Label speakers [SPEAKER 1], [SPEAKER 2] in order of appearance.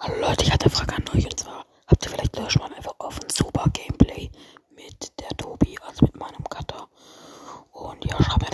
[SPEAKER 1] Hallo Leute, ich hatte eine Frage an euch und zwar habt ihr vielleicht Lust mal einfach auf ein super Gameplay mit der Tobi, also mit meinem Cutter. Und ja, schreibt mir